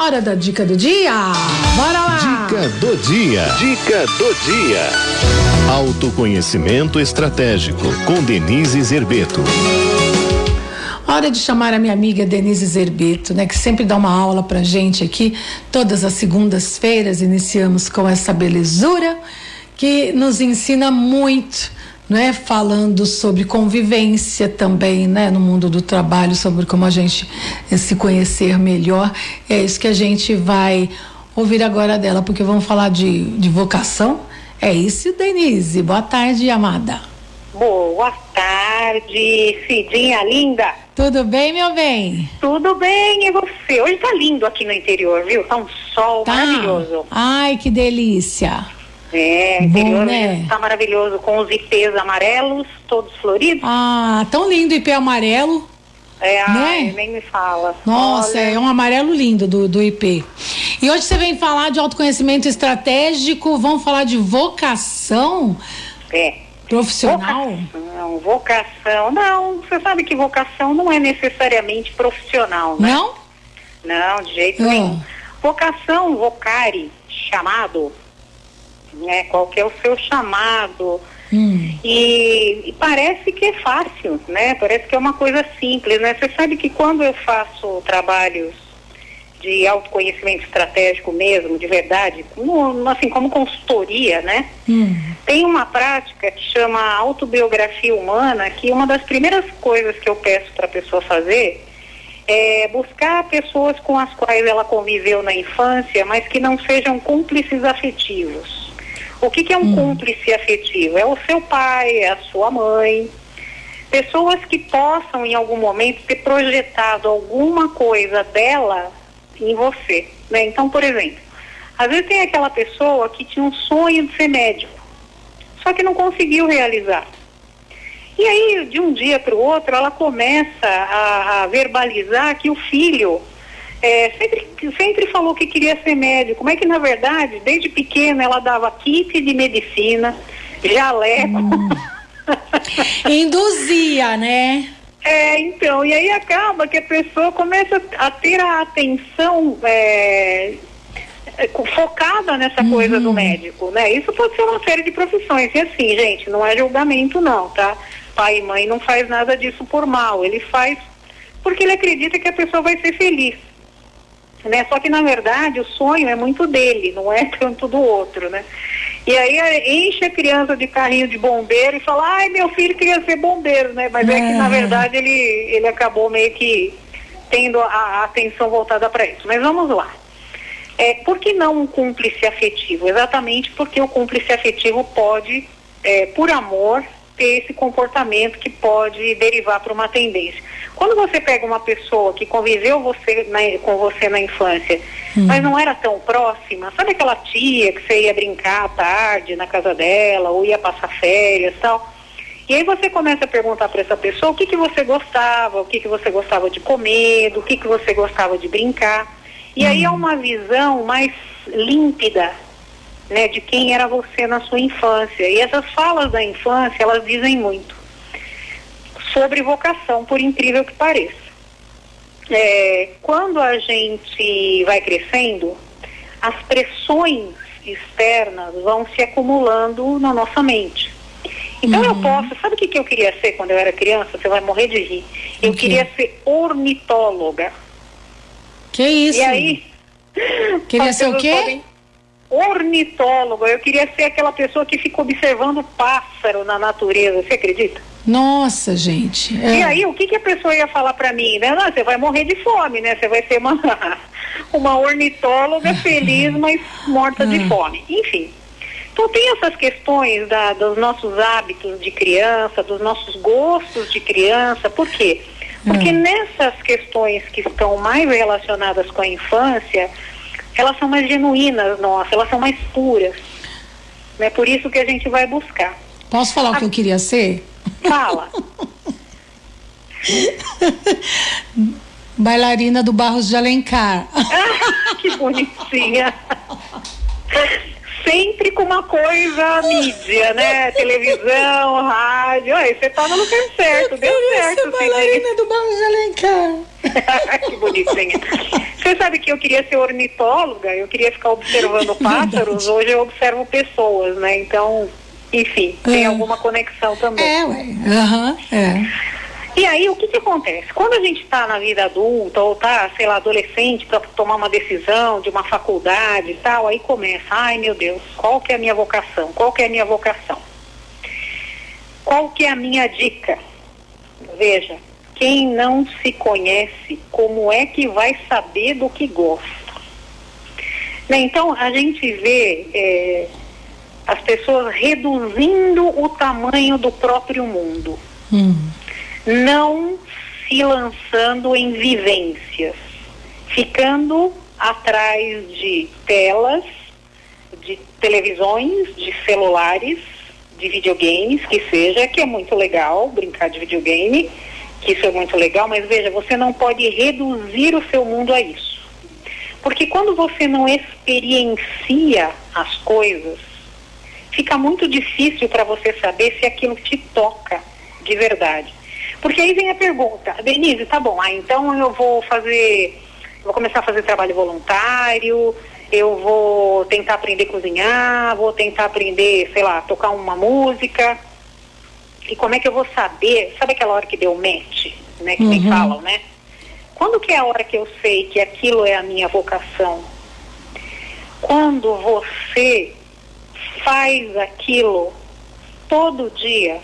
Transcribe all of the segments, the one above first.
Hora da dica do dia. Bora lá. Dica do dia. Dica do dia. Autoconhecimento estratégico com Denise Zerbeto. Hora de chamar a minha amiga Denise Zerbeto, né, que sempre dá uma aula pra gente aqui. Todas as segundas-feiras iniciamos com essa belezura que nos ensina muito né, falando sobre convivência também, né, no mundo do trabalho, sobre como a gente se conhecer melhor. É isso que a gente vai ouvir agora dela, porque vamos falar de, de vocação. É isso, Denise. Boa tarde, amada. Boa tarde, Cidinha linda. Tudo bem, meu bem? Tudo bem, e você? Hoje tá lindo aqui no interior, viu? Tá um sol tá. maravilhoso. Ai, que delícia. É, interior né? está maravilhoso com os ipês amarelos, todos floridos. Ah, tão lindo o ipê amarelo. É, né? nem me fala. Nossa, Olha. é um amarelo lindo do, do IP. E hoje você vem falar de autoconhecimento estratégico, vamos falar de vocação? É. Profissional? Vocação, vocação. Não, você sabe que vocação não é necessariamente profissional, né? Não? Não, de jeito oh. nenhum. Vocação, vocare, chamado, né? Qual que é o seu chamado? Hum. E, e, parece que é fácil, né? Parece que é uma coisa simples, né? Você sabe que quando eu faço trabalhos de autoconhecimento estratégico mesmo, de verdade, como, assim, como consultoria, né? Hum. Tem uma prática que chama autobiografia humana, que uma das primeiras coisas que eu peço para a pessoa fazer é buscar pessoas com as quais ela conviveu na infância, mas que não sejam cúmplices afetivos. O que, que é um hum. cúmplice afetivo? É o seu pai, é a sua mãe. Pessoas que possam, em algum momento, ter projetado alguma coisa dela em você. Né? Então, por exemplo, às vezes tem aquela pessoa que tinha um sonho de ser médico, só que não conseguiu realizar. E aí, de um dia para o outro, ela começa a, a verbalizar que o filho é, sempre, sempre falou que queria ser médico, mas que na verdade, desde pequena, ela dava kit de medicina, jaleco. Hum. Induzia, né? É, então, e aí acaba que a pessoa começa a ter a atenção é, focada nessa uhum. coisa do médico, né? Isso pode ser uma série de profissões. E assim, gente, não é julgamento não, tá? Pai e mãe não faz nada disso por mal, ele faz porque ele acredita que a pessoa vai ser feliz né? Só que na verdade o sonho é muito dele, não é tanto do outro, né? E aí enche a criança de carrinho de bombeiro e fala, ai meu filho queria ser bombeiro, né? Mas é, é que na verdade ele, ele acabou meio que tendo a, a atenção voltada para isso. Mas vamos lá. É, por que não um cúmplice afetivo? Exatamente porque o cúmplice afetivo pode, é, por amor, ter esse comportamento que pode derivar para uma tendência. Quando você pega uma pessoa que conviveu você na, com você na infância, hum. mas não era tão próxima, sabe aquela tia que você ia brincar à tarde na casa dela, ou ia passar férias tal? E aí você começa a perguntar para essa pessoa o que, que você gostava, o que, que você gostava de comer, do que, que você gostava de brincar. E hum. aí é uma visão mais límpida né, de quem era você na sua infância. E essas falas da infância, elas dizem muito sobre vocação, por incrível que pareça. É, quando a gente vai crescendo, as pressões externas vão se acumulando na nossa mente. Então uhum. eu posso, sabe o que, que eu queria ser quando eu era criança? Você vai morrer de rir. Eu okay. queria ser ornitóloga. Que isso? E aí. Queria ser o quê? Podem... Ornitóloga. Eu queria ser aquela pessoa que fica observando pássaro na natureza. Você acredita? Nossa, gente. É. E aí, o que, que a pessoa ia falar para mim? Né? Não, você vai morrer de fome, né? Você vai ser uma, uma ornitóloga feliz, mas morta de ah. fome. Enfim. Então tem essas questões da, dos nossos hábitos de criança, dos nossos gostos de criança. Por quê? Porque hum. nessas questões que estão mais relacionadas com a infância, elas são mais genuínas, nossa, elas são mais puras. É né? por isso que a gente vai buscar. Posso falar a... o que eu queria ser? Fala. Bailarina do Barros de Alencar. Ah, que bonitinha. Sempre com uma coisa mídia, né? Televisão, rádio. Aí você tá no lugar certo, eu deu certo. Ser bailarina do Barros de Alencar. que bonitinha. Você sabe que eu queria ser ornitóloga, eu queria ficar observando pássaros, hoje eu observo pessoas, né? Então, enfim, tem é. alguma conexão também. É, ué. Uhum, é. E aí, o que, que acontece? Quando a gente está na vida adulta ou está, sei lá, adolescente para tomar uma decisão de uma faculdade e tal, aí começa, ai meu Deus, qual que é a minha vocação? Qual que é a minha vocação? Qual que é a minha dica? Veja, quem não se conhece, como é que vai saber do que gosta? Né? Então, a gente vê é, as pessoas reduzindo o tamanho do próprio mundo. Hum. Não se lançando em vivências, ficando atrás de telas, de televisões, de celulares, de videogames, que seja, que é muito legal brincar de videogame, que isso é muito legal, mas veja, você não pode reduzir o seu mundo a isso. Porque quando você não experiencia as coisas, fica muito difícil para você saber se aquilo te toca de verdade. Porque aí vem a pergunta, Denise, tá bom, ah, então eu vou fazer, vou começar a fazer trabalho voluntário, eu vou tentar aprender a cozinhar, vou tentar aprender, sei lá, tocar uma música. E como é que eu vou saber? Sabe aquela hora que deu match, né? Que uhum. me falam, né? Quando que é a hora que eu sei que aquilo é a minha vocação? Quando você faz aquilo todo dia.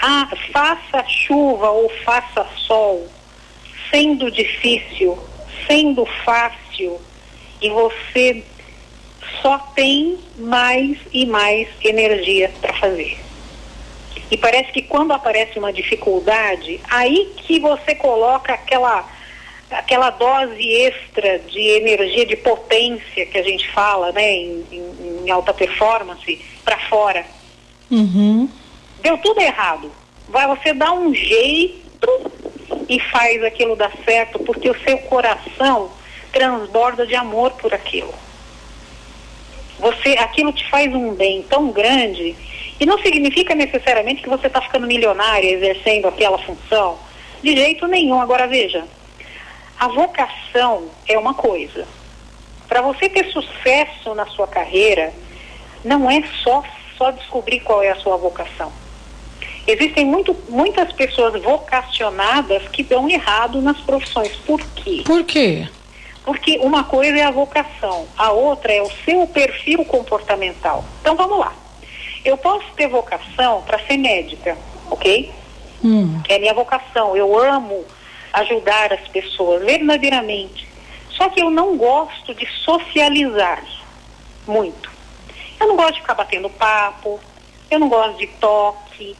Ah, faça chuva ou faça sol, sendo difícil, sendo fácil, e você só tem mais e mais energia para fazer. E parece que quando aparece uma dificuldade, aí que você coloca aquela aquela dose extra de energia, de potência que a gente fala, né, em, em, em alta performance, para fora. Uhum. Deu tudo errado. Vai você dá um jeito e faz aquilo dar certo, porque o seu coração transborda de amor por aquilo. Você, aquilo te faz um bem tão grande e não significa necessariamente que você está ficando milionária exercendo aquela função. De jeito nenhum. Agora veja, a vocação é uma coisa. Para você ter sucesso na sua carreira, não é só, só descobrir qual é a sua vocação. Existem muito, muitas pessoas vocacionadas que dão errado nas profissões. Por quê? Por quê? Porque uma coisa é a vocação, a outra é o seu perfil comportamental. Então vamos lá. Eu posso ter vocação para ser médica, ok? Hum. É minha vocação. Eu amo ajudar as pessoas verdadeiramente. Só que eu não gosto de socializar muito. Eu não gosto de ficar batendo papo, eu não gosto de toque,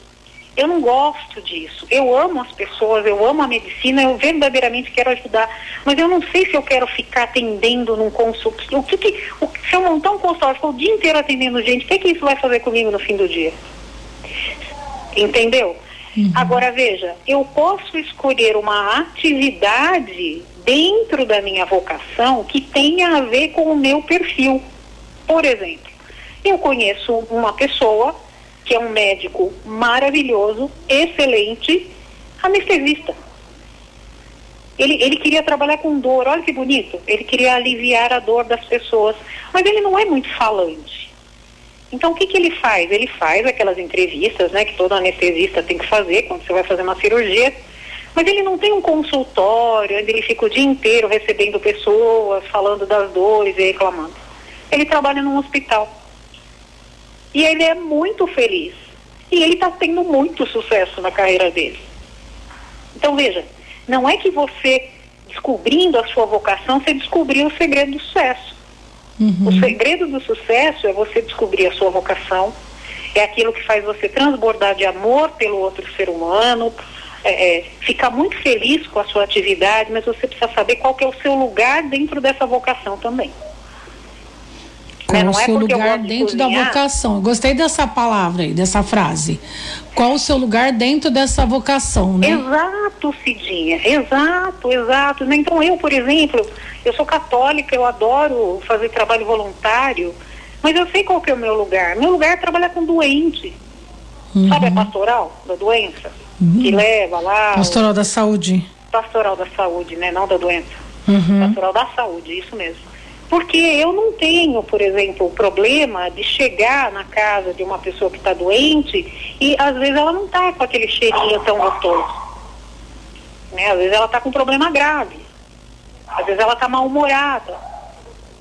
eu não gosto disso. Eu amo as pessoas, eu amo a medicina, eu verdadeiramente quero ajudar, mas eu não sei se eu quero ficar atendendo num consultório. O que, que o, se eu montar um consultório o dia inteiro atendendo gente, o que, que isso vai fazer comigo no fim do dia? Entendeu? Uhum. Agora veja, eu posso escolher uma atividade dentro da minha vocação que tenha a ver com o meu perfil. Por exemplo, eu conheço uma pessoa que é um médico maravilhoso, excelente, anestesista. Ele, ele queria trabalhar com dor, olha que bonito. Ele queria aliviar a dor das pessoas, mas ele não é muito falante. Então o que, que ele faz? Ele faz aquelas entrevistas, né, que todo anestesista tem que fazer quando você vai fazer uma cirurgia, mas ele não tem um consultório onde ele fica o dia inteiro recebendo pessoas, falando das dores e reclamando. Ele trabalha num hospital. E ele é muito feliz. E ele está tendo muito sucesso na carreira dele. Então veja, não é que você descobrindo a sua vocação, você descobriu o segredo do sucesso. Uhum. O segredo do sucesso é você descobrir a sua vocação, é aquilo que faz você transbordar de amor pelo outro ser humano, é, é, ficar muito feliz com a sua atividade, mas você precisa saber qual é o seu lugar dentro dessa vocação também. Qual né? o é seu lugar dentro da vocação? Eu gostei dessa palavra aí, dessa frase. Qual o seu lugar dentro dessa vocação, né? Exato, Cidinha, exato, exato. Né? Então eu, por exemplo, eu sou católica, eu adoro fazer trabalho voluntário, mas eu sei qual que é o meu lugar. Meu lugar é trabalhar com doente. Uhum. Sabe a pastoral da doença? Uhum. Que leva lá. Pastoral o... da saúde. Pastoral da saúde, né? Não da doença. Uhum. Pastoral da saúde, isso mesmo. Porque eu não tenho, por exemplo, o problema de chegar na casa de uma pessoa que está doente e às vezes ela não está com aquele cheirinho tão gostoso. Né? Às vezes ela está com um problema grave. Às vezes ela está mal-humorada.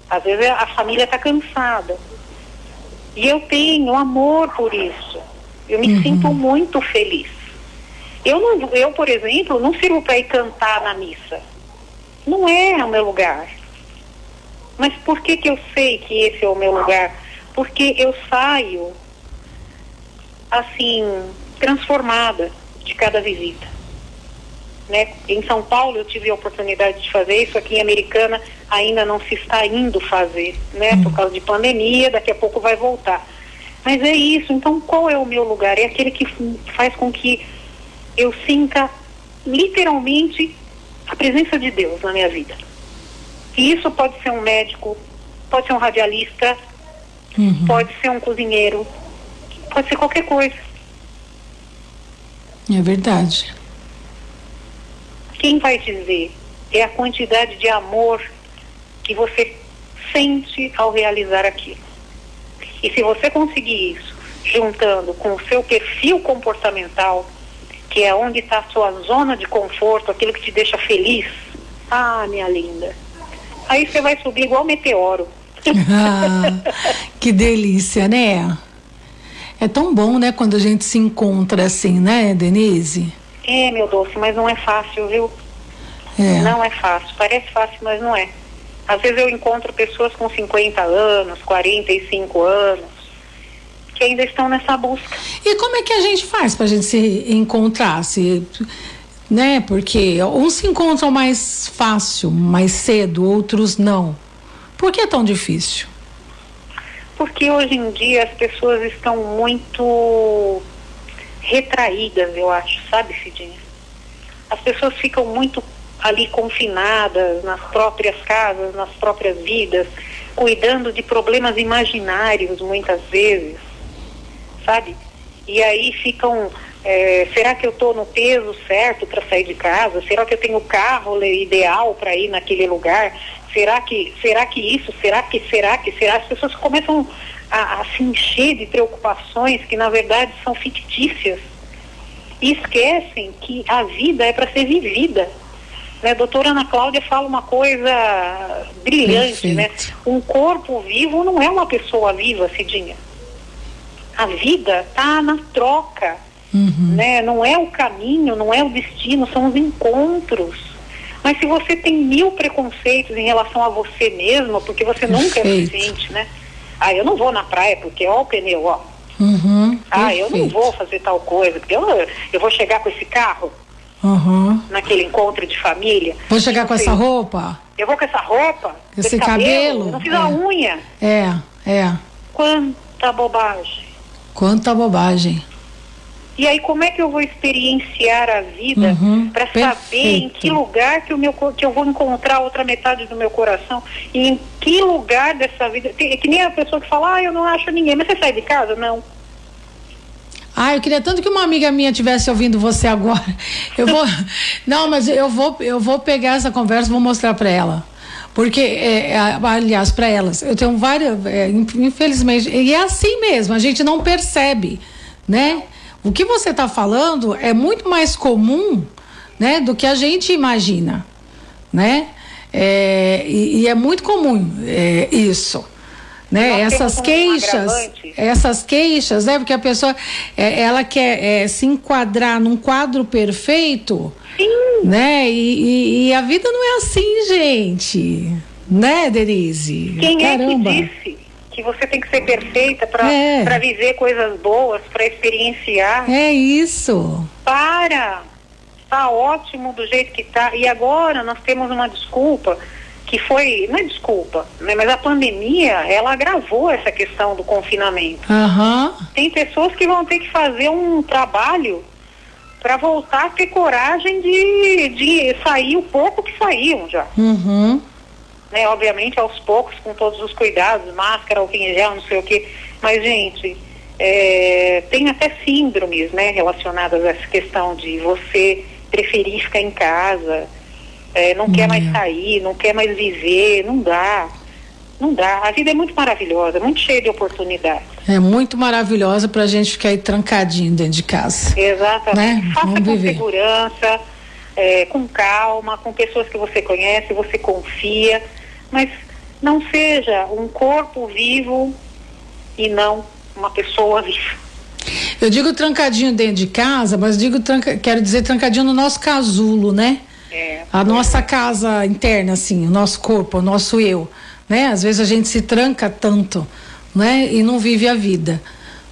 Às vezes a família está cansada. E eu tenho amor por isso. Eu me uhum. sinto muito feliz. Eu, não, eu, por exemplo, não sirvo para ir cantar na missa. Não é o meu lugar. Mas por que, que eu sei que esse é o meu lugar? Porque eu saio, assim, transformada de cada visita. Né? Em São Paulo eu tive a oportunidade de fazer isso, aqui em Americana ainda não se está indo fazer, né? Por causa de pandemia, daqui a pouco vai voltar. Mas é isso, então qual é o meu lugar? É aquele que faz com que eu sinta literalmente a presença de Deus na minha vida. E isso pode ser um médico, pode ser um radialista, uhum. pode ser um cozinheiro, pode ser qualquer coisa. É verdade. Quem vai dizer é a quantidade de amor que você sente ao realizar aquilo. E se você conseguir isso, juntando com o seu perfil comportamental, que é onde está a sua zona de conforto, aquilo que te deixa feliz, ah, minha linda, Aí você vai subir igual meteoro. Ah, que delícia, né? É tão bom, né, quando a gente se encontra assim, né, Denise? É, meu doce, mas não é fácil, viu? É. Não é fácil. Parece fácil, mas não é. Às vezes eu encontro pessoas com 50 anos, 45 anos, que ainda estão nessa busca. E como é que a gente faz para a gente se encontrar? Se né? Porque uns se encontram mais fácil, mais cedo, outros não. Por que é tão difícil? Porque hoje em dia as pessoas estão muito retraídas, eu acho, sabe, Cidinha? As pessoas ficam muito ali confinadas nas próprias casas, nas próprias vidas, cuidando de problemas imaginários muitas vezes, sabe? E aí ficam é, será que eu estou no peso certo para sair de casa? Será que eu tenho o carro ideal para ir naquele lugar? Será que, será que isso? Será que, será que, será? As pessoas começam a, a se encher de preocupações que na verdade são fictícias e esquecem que a vida é para ser vivida. Né? A doutora Ana Cláudia fala uma coisa brilhante, né? Um corpo vivo não é uma pessoa viva, Cidinha. A vida está na troca Uhum. Né? Não é o caminho, não é o destino, são os encontros. Mas se você tem mil preconceitos em relação a você mesmo, porque você Perfeito. nunca é suficiente, né? Ah, eu não vou na praia porque ó o pneu, ó. Uhum. Ah, eu não vou fazer tal coisa, porque eu, eu vou chegar com esse carro uhum. naquele encontro de família. Vou chegar com essa roupa? Eu vou com essa roupa, esse, esse cabelo, cabelo. não fiz é. a unha. É, é. Quanta bobagem. Quanta bobagem. E aí como é que eu vou experienciar a vida uhum, para saber em que lugar que, o meu, que eu vou encontrar a outra metade do meu coração e em que lugar dessa vida. É que nem a pessoa que fala, ah, eu não acho ninguém, mas você sai de casa? Não. Ah, eu queria tanto que uma amiga minha tivesse ouvindo você agora. Eu vou, não, mas eu vou, eu vou pegar essa conversa, vou mostrar para ela, porque, é, é aliás, para elas, eu tenho várias, é, infelizmente, e é assim mesmo, a gente não percebe, né? O que você está falando é muito mais comum, né, do que a gente imagina, né? É, e, e, é muito comum é, isso, né? essas queixas, essas queixas, né? Porque a pessoa, é, ela quer é, se enquadrar num quadro perfeito, Sim. né? E, e, e, a vida não é assim, gente, né, Denise? Quem Caramba. é que disse? Que você tem que ser perfeita para é. viver coisas boas, para experienciar. É isso. Para. Tá ótimo do jeito que tá. E agora nós temos uma desculpa que foi, não é desculpa, né, mas a pandemia, ela agravou essa questão do confinamento. Uhum. Tem pessoas que vão ter que fazer um trabalho para voltar a ter coragem de, de sair o pouco que saíam já. Uhum né? Obviamente aos poucos, com todos os cuidados, máscara, álcool em gel, não sei o que. Mas, gente, é, tem até síndromes, né, relacionadas a essa questão de você preferir ficar em casa. é, não quer mais sair, não quer mais viver, não dá. Não dá. A vida é muito maravilhosa, muito cheia de oportunidades. É muito maravilhosa pra gente ficar aí trancadinho dentro de casa. Exatamente. Né? Faça Vamos com viver. segurança, é, com calma, com pessoas que você conhece, você confia, mas não seja um corpo vivo e não uma pessoa viva. Eu digo trancadinho dentro de casa, mas digo tranca, quero dizer trancadinho no nosso casulo, né? É. A nossa casa interna, assim, o nosso corpo, o nosso eu, né? Às vezes a gente se tranca tanto, né? E não vive a vida.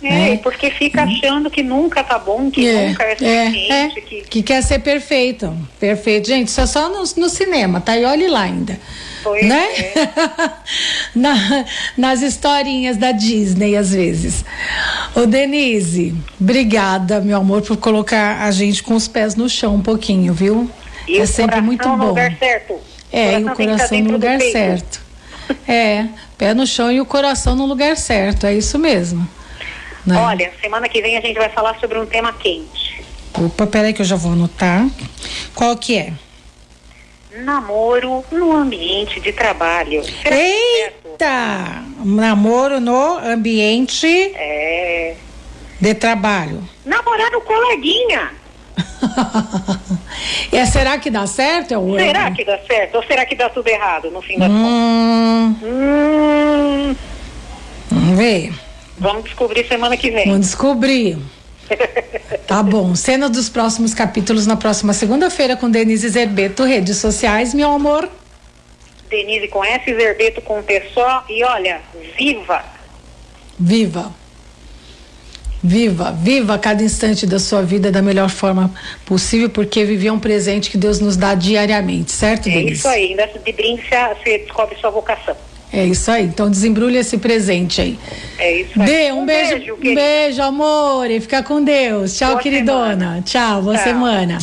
É, né? porque fica achando que nunca tá bom, que nunca é suficiente, é, que que quer ser perfeito, perfeito. Gente, isso é só no, no cinema, tá? E olhe lá ainda. Pois né? é. Na- nas historinhas da Disney, às vezes. Ô, Denise, obrigada, meu amor, por colocar a gente com os pés no chão um pouquinho, viu? E é o sempre muito no bom. lugar certo. É, e o que estar coração no dentro do lugar certo. É, pé no chão e o coração no lugar certo, é isso mesmo. Né? Olha, semana que vem a gente vai falar sobre um tema quente. Opa, peraí que eu já vou anotar. Qual que é? Namoro no ambiente de trabalho. Será é certo? Eita! Namoro no ambiente É. de trabalho. Namorar no coleguinha. é, será que dá certo? É Será que dá certo? Ou será que dá tudo errado no fim das contas? Hum, Hum, vamos ver. Vamos descobrir semana que vem. Vamos descobrir. Tá bom. Cena dos próximos capítulos na próxima segunda-feira com Denise Zerbeto, redes sociais, meu amor. Denise com S, Zerbeto com T só. E olha, viva! Viva. Viva, viva cada instante da sua vida da melhor forma possível, porque viver é um presente que Deus nos dá diariamente, certo, É Denise? isso aí. Ainda de brinde você descobre sua vocação. É isso aí. Então desembrulhe esse presente aí. É isso aí. Dê um, beijo, um querida. beijo, amor, e fica com Deus. Tchau, Boa queridona. semana. Tchau, boa Tchau. semana.